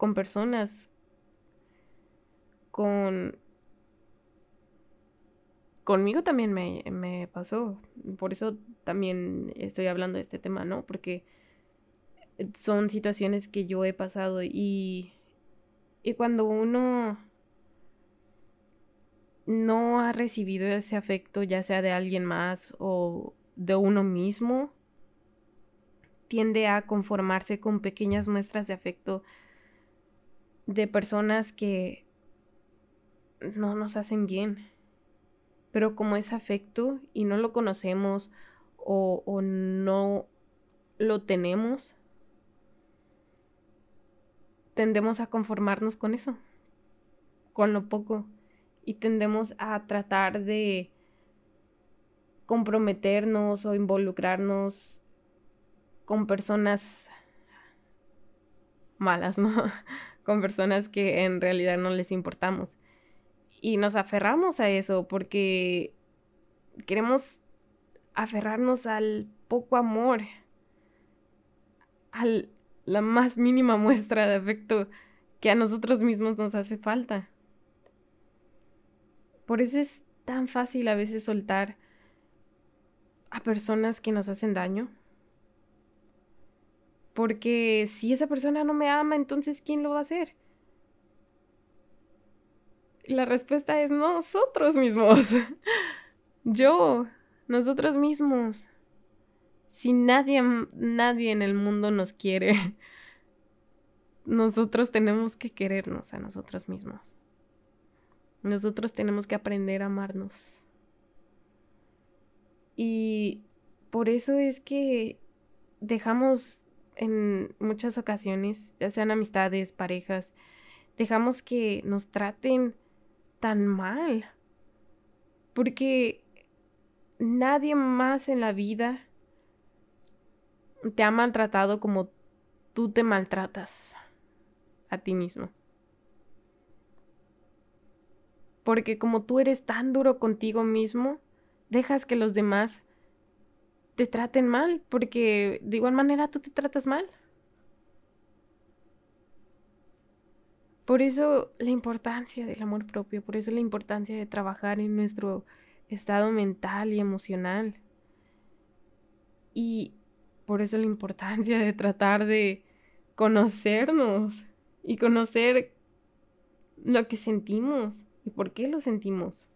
con personas, con... Conmigo también me, me pasó, por eso también estoy hablando de este tema, ¿no? Porque son situaciones que yo he pasado y, y cuando uno no ha recibido ese afecto, ya sea de alguien más o de uno mismo, tiende a conformarse con pequeñas muestras de afecto de personas que no nos hacen bien. Pero como es afecto y no lo conocemos o, no lo tenemos, tendemos a conformarnos con eso, con lo poco, y tendemos a tratar de comprometernos o involucrarnos con personas malas, ¿no? con personas que en realidad no les importamos. Y nos aferramos a eso porque queremos aferrarnos al poco amor, a la más mínima muestra de afecto que a nosotros mismos nos hace falta. Por eso es tan fácil a veces soltar a personas que nos hacen daño porque si esa persona no me ama, entonces ¿quién lo va a hacer? La respuesta es nosotros mismos. Yo, nosotros mismos. Si nadie, nadie en el mundo nos quiere, nosotros tenemos que querernos a nosotros mismos. Nosotros tenemos que aprender a amarnos. Y por eso es que dejamos en muchas ocasiones, ya sean amistades, parejas, dejamos que nos traten tan mal. Porque nadie más en la vida te ha maltratado como tú te maltratas a ti mismo. Porque como tú eres tan duro contigo mismo, dejas que los demás te traten mal, porque de igual manera tú te tratas mal. Por eso la importancia del amor propio, por eso la importancia de trabajar en nuestro estado mental y emocional. Y por eso la importancia de tratar de conocernos y conocer lo que sentimos y por qué lo sentimos.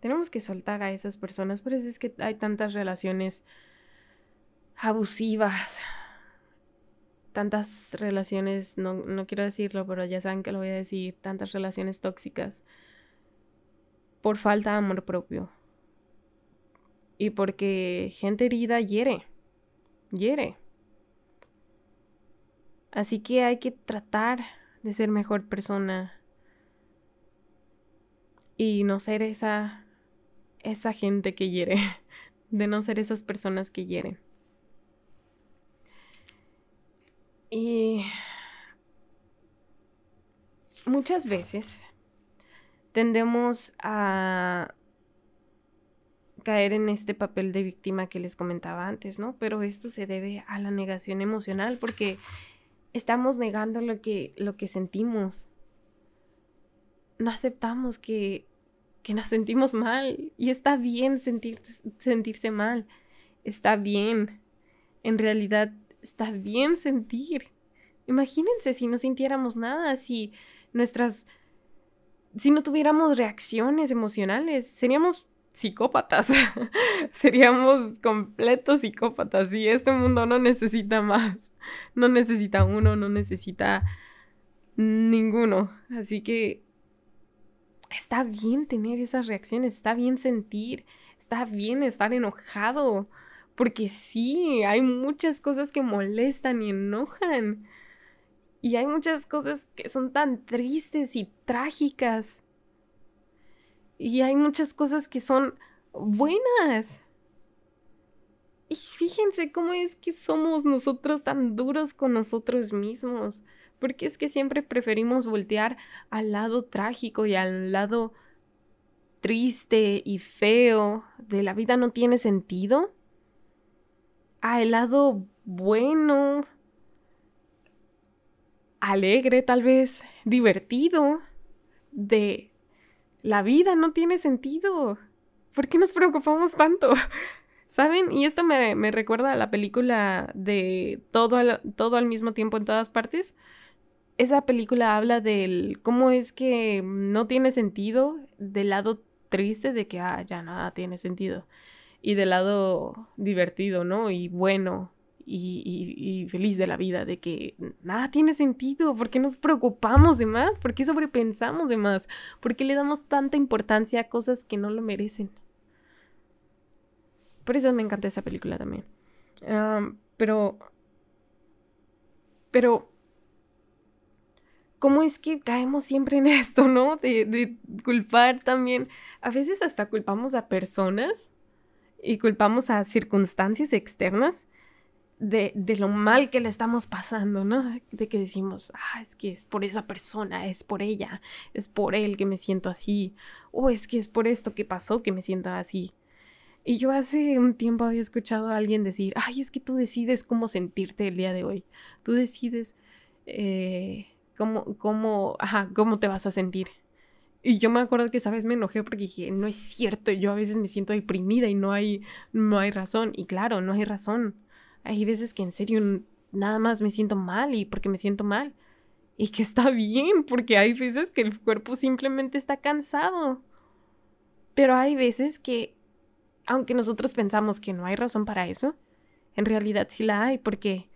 Tenemos que soltar a esas personas, por eso es que hay tantas relaciones abusivas, tantas relaciones, no, no quiero decirlo, pero ya saben que lo voy a decir, tantas relaciones tóxicas por falta de amor propio. Y porque gente herida hiere, hiere. Así que hay que tratar de ser mejor persona y no ser esa esa gente que hiere, de no ser esas personas que hieren. Y muchas veces tendemos a caer en este papel de víctima que les comentaba antes, ¿no? Pero esto se debe a la negación emocional porque estamos negando lo que, lo que sentimos. No aceptamos que, que nos sentimos mal y está bien sentirse mal. Está bien. En realidad está bien sentir. Imagínense si no sintiéramos nada, si nuestras... si no tuviéramos reacciones emocionales, seríamos psicópatas. seríamos completos psicópatas y este mundo no necesita más. No necesita uno, no necesita ninguno. Así que está bien tener esas reacciones, está bien sentir, está bien estar enojado. Porque sí, hay muchas cosas que molestan y enojan. Y hay muchas cosas que son tan tristes y trágicas. Y hay muchas cosas que son buenas. Y fíjense cómo es que somos nosotros tan duros con nosotros mismos. Porque es que siempre preferimos voltear al lado trágico y al lado triste y feo de la vida no tiene sentido al lado bueno, alegre, tal vez divertido de la vida no tiene sentido. ¿Por qué nos preocupamos tanto? ¿Saben? Y esto me, recuerda a la película de todo al, todo al mismo tiempo en todas partes. Esa película habla del cómo es que no tiene sentido, del lado triste de que ah, ya nada tiene sentido y del lado divertido, ¿no? Y bueno y, feliz de la vida, de que nada tiene sentido, ¿por qué nos preocupamos de más? ¿Por qué sobrepensamos de más? ¿Por qué le damos tanta importancia a cosas que no lo merecen? Por eso me encanta esa película también. pero... Pero... ¿Cómo es que caemos siempre en esto, no? De, de culpar también. A veces hasta culpamos a personas y culpamos a circunstancias externas de, de, lo mal que le estamos pasando, ¿no? De que decimos, ah, es que es por esa persona, es por ella, es por él que me siento así, o es que es por esto que pasó que me siento así. Y yo hace un tiempo había escuchado a alguien decir, ay, es que tú decides cómo sentirte el día de hoy, tú decides eh, cómo, cómo, ajá, cómo te vas a sentir. Y yo me acuerdo que esa vez me enojé porque dije, no es cierto, yo a veces me siento deprimida y no hay, no hay razón. Y claro, no hay razón. Hay veces que en serio nada más me siento mal y porque me siento mal. Y que está bien, porque hay veces que el cuerpo simplemente está cansado. Pero hay veces que, aunque nosotros pensamos que no hay razón para eso, en realidad sí la hay, porque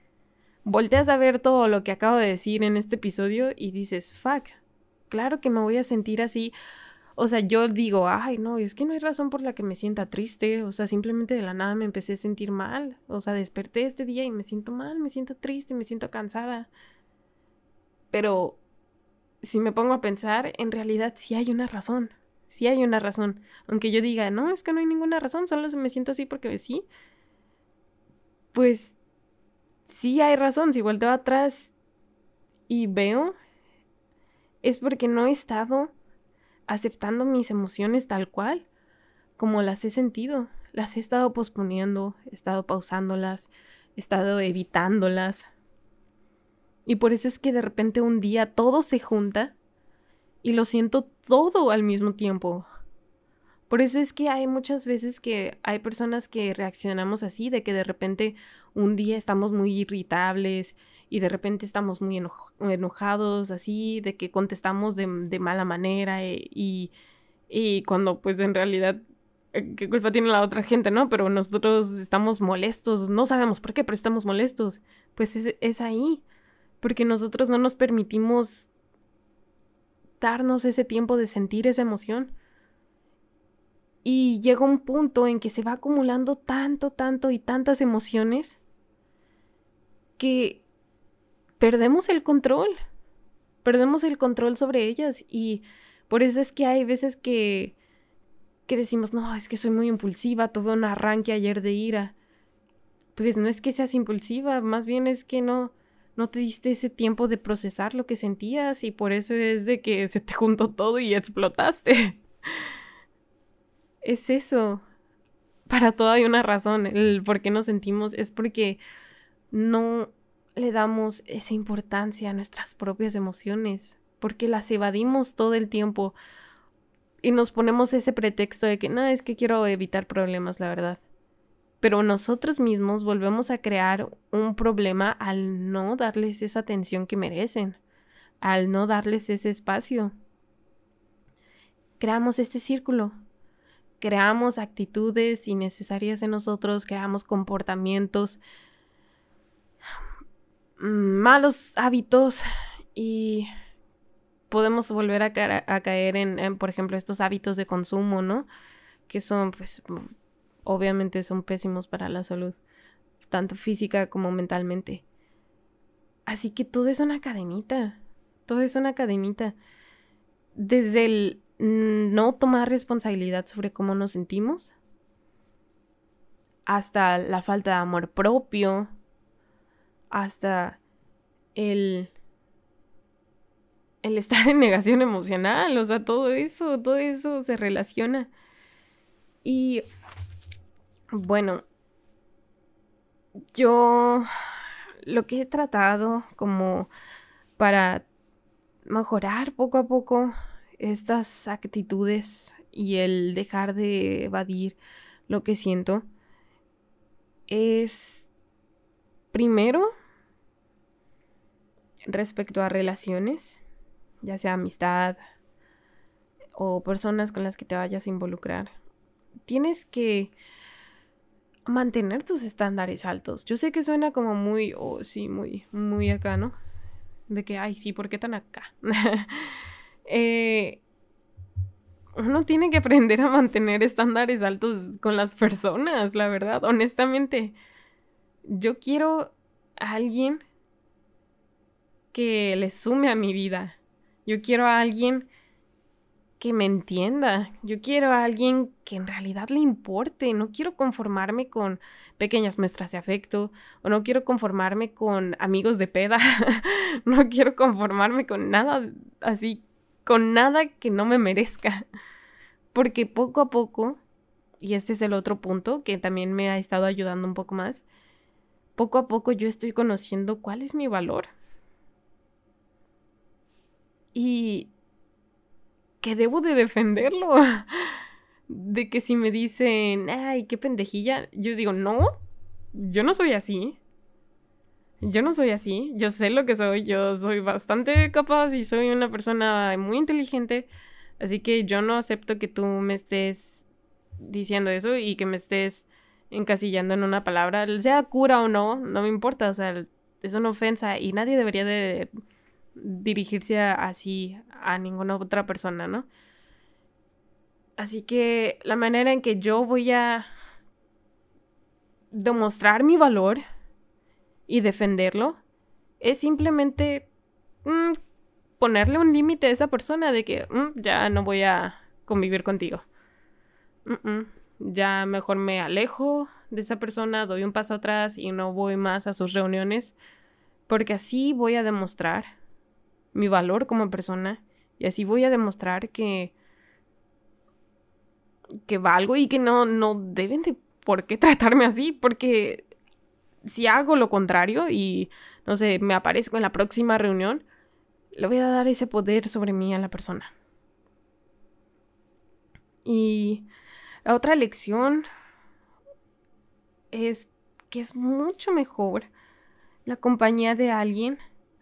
volteas a ver todo lo que acabo de decir en este episodio y dices, fuck, claro que me voy a sentir así. O sea, yo digo, ay, no, es que no hay razón por la que me sienta triste. O sea, simplemente de la nada me empecé a sentir mal. O sea, desperté este día y me siento mal, me siento triste, me siento cansada. Pero si me pongo a pensar, en realidad sí hay una razón. Sí hay una razón. Aunque yo diga, no, es que no hay ninguna razón, solo me siento así porque sí. pues sí hay razón, si vuelto atrás y veo, es porque no he estado aceptando mis emociones tal cual como las he sentido. Las he estado posponiendo, he estado pausándolas, he estado evitándolas. Y por eso es que de repente un día todo se junta y lo siento todo al mismo tiempo. Por eso es que hay muchas veces que hay personas que reaccionamos así, de que de repente un día estamos muy irritables y de repente estamos muy enojados, así, de que contestamos de, mala manera eh, y, y cuando pues en realidad eh, qué culpa tiene la otra gente, ¿no? Pero nosotros estamos molestos, no sabemos por qué, pero estamos molestos. Pues es, es ahí, porque nosotros no nos permitimos darnos ese tiempo de sentir esa emoción. Y llega un punto en que se va acumulando tanto, tanto y tantas emociones que perdemos el control. Perdemos el control sobre ellas. Y por eso es que hay veces que que decimos, no, es que soy muy impulsiva, tuve un arranque ayer de ira. Pues no es que seas impulsiva, más bien es que no, no te diste ese tiempo de procesar lo que sentías y por eso es de que se te juntó todo y explotaste. es eso. Para todo hay una razón. El por qué nos sentimos es porque no le damos esa importancia a nuestras propias emociones, porque las evadimos todo el tiempo y nos ponemos ese pretexto de que no, es que quiero evitar problemas, la verdad. Pero nosotros mismos volvemos a crear un problema al no darles esa atención que merecen, al no darles ese espacio. Creamos este círculo, creamos actitudes innecesarias en nosotros, creamos comportamientos, malos hábitos y podemos volver a, caer en, por ejemplo, estos hábitos de consumo, ¿no? Que son, pues, obviamente son pésimos para la salud, tanto física como mentalmente. Así que todo es una cadenita, todo es una cadenita. Desde el no tomar responsabilidad sobre cómo nos sentimos, hasta la falta de amor propio, hasta el el estar en negación emocional, o sea, todo eso, todo eso se relaciona. Y bueno, yo lo que he tratado como para mejorar poco a poco estas actitudes y el dejar de evadir lo que siento es primero respecto a relaciones ya sea amistad o personas con las que te vayas a involucrar. Tienes que mantener tus estándares altos. Yo sé que suena como muy, oh, sí, muy, muy acá, ¿no? De que, ay, sí, ¿por qué tan acá? eh, uno tiene que aprender a mantener estándares altos con las personas, la verdad, honestamente. Yo quiero a alguien que le sume a mi vida, yo quiero a alguien que me entienda. Yo quiero a alguien que en realidad le importe. No quiero conformarme con pequeñas muestras de afecto. O no quiero conformarme con amigos de peda. no quiero conformarme con nada así. Con nada que no me merezca. Porque poco a poco, y este es el otro punto que también me ha estado ayudando un poco más, poco a poco yo estoy conociendo cuál es mi valor y que debo de defenderlo. De que si me dicen, ay, qué pendejilla, yo digo, no, yo no soy así. Yo no soy así, yo sé lo que soy, yo soy bastante capaz y soy una persona muy inteligente, así que yo no acepto que tú me estés diciendo eso y que me estés encasillando en una palabra, sea cura o no, no me importa, o sea, es una ofensa y nadie debería de dirigirse así a ninguna otra persona, ¿no? Así que la manera en que yo voy a demostrar mi valor y defenderlo es simplemente mm, ponerle un límite a esa persona de que mm, ya no voy a convivir contigo. Ya mejor me alejo de esa persona, doy un paso atrás y no voy más a sus reuniones, porque así voy a demostrar mi valor como persona y así voy a demostrar que que valgo y que no no deben de por qué tratarme así, porque si hago lo contrario y no sé, me aparezco en la próxima reunión, le voy a dar ese poder sobre mí a la persona. Y la otra lección es que es mucho mejor la compañía de alguien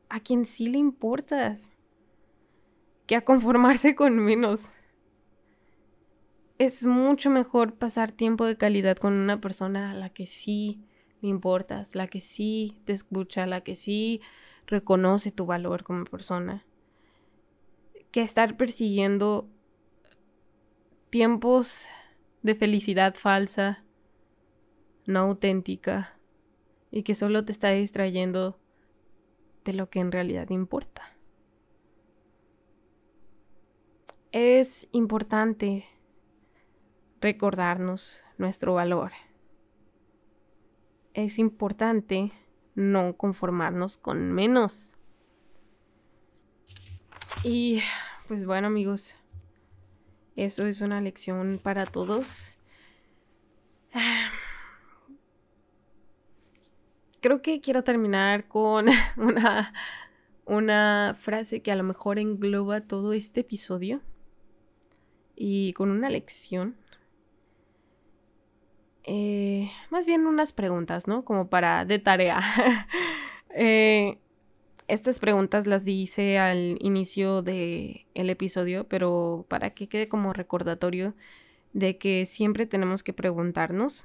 a quien sí le importas que a conformarse con menos. Es mucho mejor pasar tiempo de calidad con una persona a la que sí le importas, la que sí te escucha, la que sí reconoce tu valor como persona, que estar persiguiendo tiempos de felicidad falsa, no auténtica, y que solo te está distrayendo de lo que en realidad importa. Es importante recordarnos nuestro valor. Es importante no conformarnos con menos. Y pues bueno amigos, eso es una lección para todos. Creo que quiero terminar con una, una frase que a lo mejor engloba todo este episodio y con una lección. Eh, más bien unas preguntas, ¿no? Como para de tarea. Eh, estas preguntas las dice al inicio del el episodio, pero para que quede como recordatorio de que siempre tenemos que preguntarnos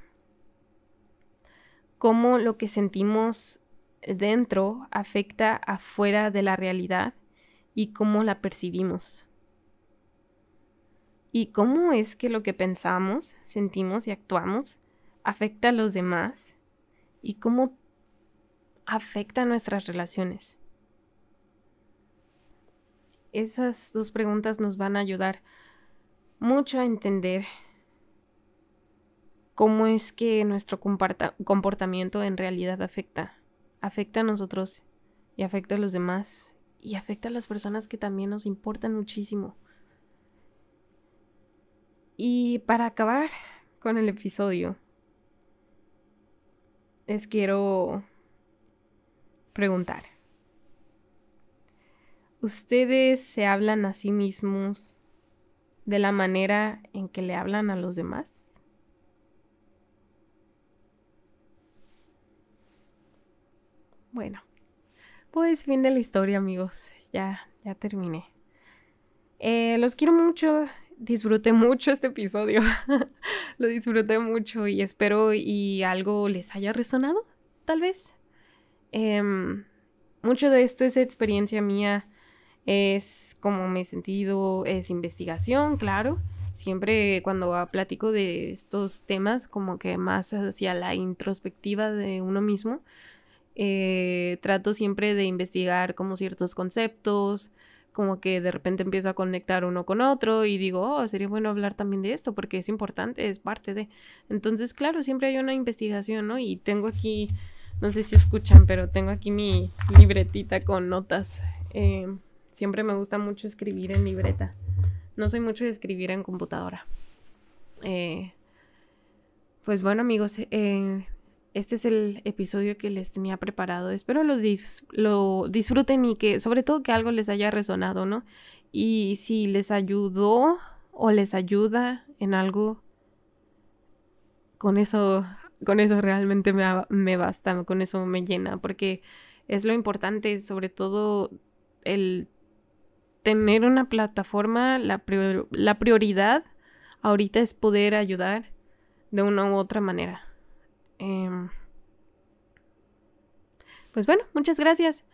cómo lo que sentimos dentro afecta afuera de la realidad y cómo la percibimos. Y cómo es que lo que pensamos, sentimos y actuamos afecta a los demás y cómo afecta a nuestras relaciones. Esas dos preguntas nos van a ayudar mucho a entender cómo es que nuestro comportamiento en realidad afecta. Afecta a nosotros y afecta a los demás y afecta a las personas que también nos importan muchísimo. Y para acabar con el episodio, les quiero preguntar. ¿Ustedes se hablan a sí mismos de la manera en que le hablan a los demás? Bueno, pues fin de la historia amigos, ya, ya terminé. Eh, los quiero mucho, disfruté mucho este episodio, lo disfruté mucho y espero y algo les haya resonado, tal vez. Em, mucho de esto es experiencia mía, es como me he sentido, es investigación, claro. Siempre cuando platico de estos temas, como que más hacia la introspectiva de uno mismo, eh, trato siempre de investigar como ciertos conceptos, como que de repente empiezo a conectar uno con otro y digo, oh, sería bueno hablar también de esto porque es importante, es parte de. Entonces, claro, siempre hay una investigación, ¿no? Y tengo aquí, no sé si escuchan, pero tengo aquí mi libretita con notas. Eh, siempre me gusta mucho escribir en libreta. No soy mucho de escribir en computadora. Eh, pues bueno, amigos, eh, este es el episodio que les tenía preparado. Espero lo, lo disfruten y que sobre todo que algo les haya resonado, ¿no? Y si les ayudó o les ayuda en algo, con eso, con eso realmente me, me basta, con eso me llena, porque es lo importante, sobre todo el tener una plataforma, la, la prioridad ahorita es poder ayudar de una u otra manera. Em, pues bueno, muchas gracias.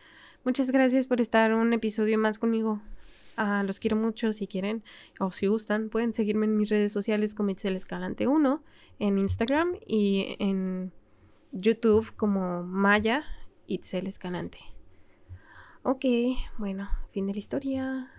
Muchas gracias por estar un episodio más conmigo. Ah, los quiero mucho. Si quieren o si gustan, pueden seguirme en mis redes sociales como Itzel Escalante 1 en Instagram y en YouTube como Maya Itzel Escalante. Ok, bueno, fin de la historia.